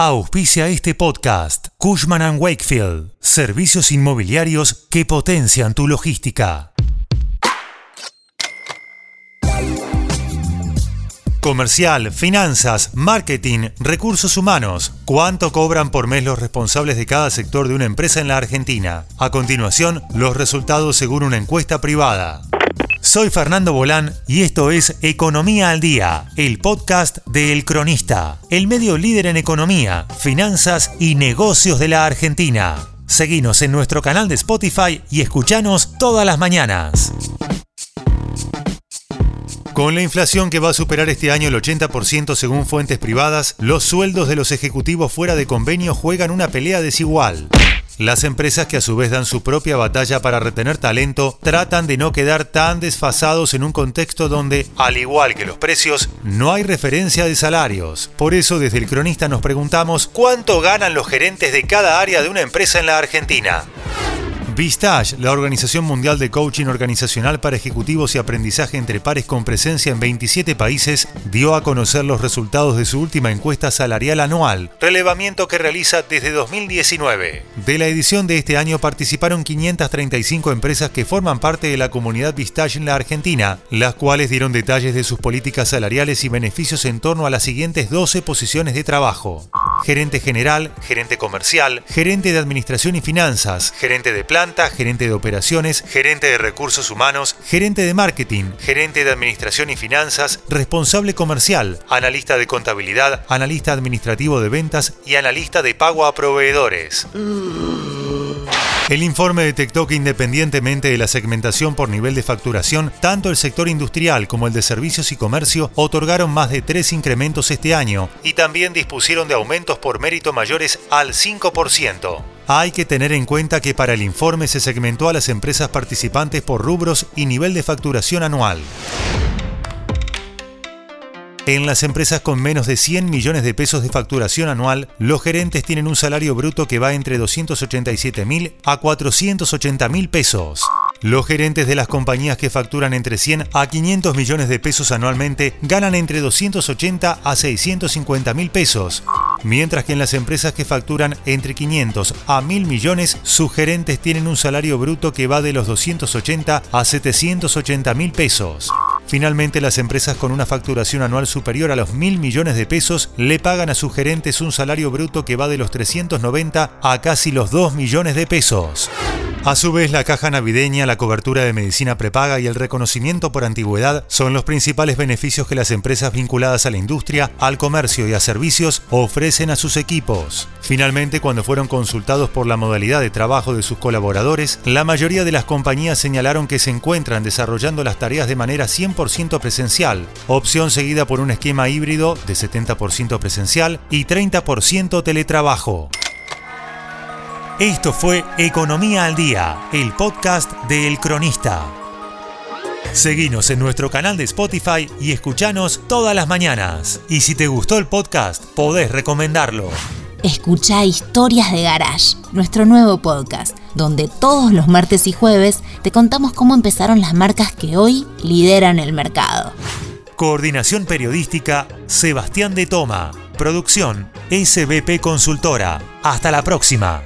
Auspicia este podcast Cushman ⁇ Wakefield, servicios inmobiliarios que potencian tu logística. Comercial, finanzas, marketing, recursos humanos. ¿Cuánto cobran por mes los responsables de cada sector de una empresa en la Argentina? A continuación, los resultados según una encuesta privada. Soy Fernando Bolán y esto es Economía al Día, el podcast de El Cronista, el medio líder en economía, finanzas y negocios de la Argentina. Seguinos en nuestro canal de Spotify y escuchanos todas las mañanas. Con la inflación que va a superar este año el 80% según fuentes privadas, los sueldos de los ejecutivos fuera de convenio juegan una pelea desigual. Las empresas que a su vez dan su propia batalla para retener talento tratan de no quedar tan desfasados en un contexto donde, al igual que los precios, no hay referencia de salarios. Por eso desde el cronista nos preguntamos cuánto ganan los gerentes de cada área de una empresa en la Argentina. Vistage, la Organización Mundial de Coaching Organizacional para Ejecutivos y Aprendizaje entre Pares con presencia en 27 países, dio a conocer los resultados de su última encuesta salarial anual, relevamiento que realiza desde 2019. De la edición de este año participaron 535 empresas que forman parte de la comunidad Vistage en la Argentina, las cuales dieron detalles de sus políticas salariales y beneficios en torno a las siguientes 12 posiciones de trabajo. Gerente general, gerente comercial, gerente de administración y finanzas, gerente de plan, gerente de operaciones, gerente de recursos humanos, gerente de marketing, gerente de administración y finanzas, responsable comercial, analista de contabilidad, analista administrativo de ventas y analista de pago a proveedores. El informe detectó que independientemente de la segmentación por nivel de facturación, tanto el sector industrial como el de servicios y comercio otorgaron más de tres incrementos este año y también dispusieron de aumentos por mérito mayores al 5%. Hay que tener en cuenta que para el informe se segmentó a las empresas participantes por rubros y nivel de facturación anual. En las empresas con menos de 100 millones de pesos de facturación anual, los gerentes tienen un salario bruto que va entre 287 mil a 480 mil pesos. Los gerentes de las compañías que facturan entre 100 a 500 millones de pesos anualmente ganan entre 280 a 650 mil pesos, mientras que en las empresas que facturan entre 500 a 1000 millones, sus gerentes tienen un salario bruto que va de los 280 a 780 mil pesos. Finalmente, las empresas con una facturación anual superior a los mil millones de pesos le pagan a sus gerentes un salario bruto que va de los 390 a casi los 2 millones de pesos. A su vez, la caja navideña, la cobertura de medicina prepaga y el reconocimiento por antigüedad son los principales beneficios que las empresas vinculadas a la industria, al comercio y a servicios ofrecen a sus equipos. Finalmente, cuando fueron consultados por la modalidad de trabajo de sus colaboradores, la mayoría de las compañías señalaron que se encuentran desarrollando las tareas de manera 100% presencial, opción seguida por un esquema híbrido de 70% presencial y 30% teletrabajo. Esto fue Economía al Día, el podcast de El Cronista. Seguinos en nuestro canal de Spotify y escuchanos todas las mañanas. Y si te gustó el podcast, podés recomendarlo. Escucha Historias de Garage, nuestro nuevo podcast, donde todos los martes y jueves te contamos cómo empezaron las marcas que hoy lideran el mercado. Coordinación periodística, Sebastián de Toma. Producción, SBP Consultora. Hasta la próxima.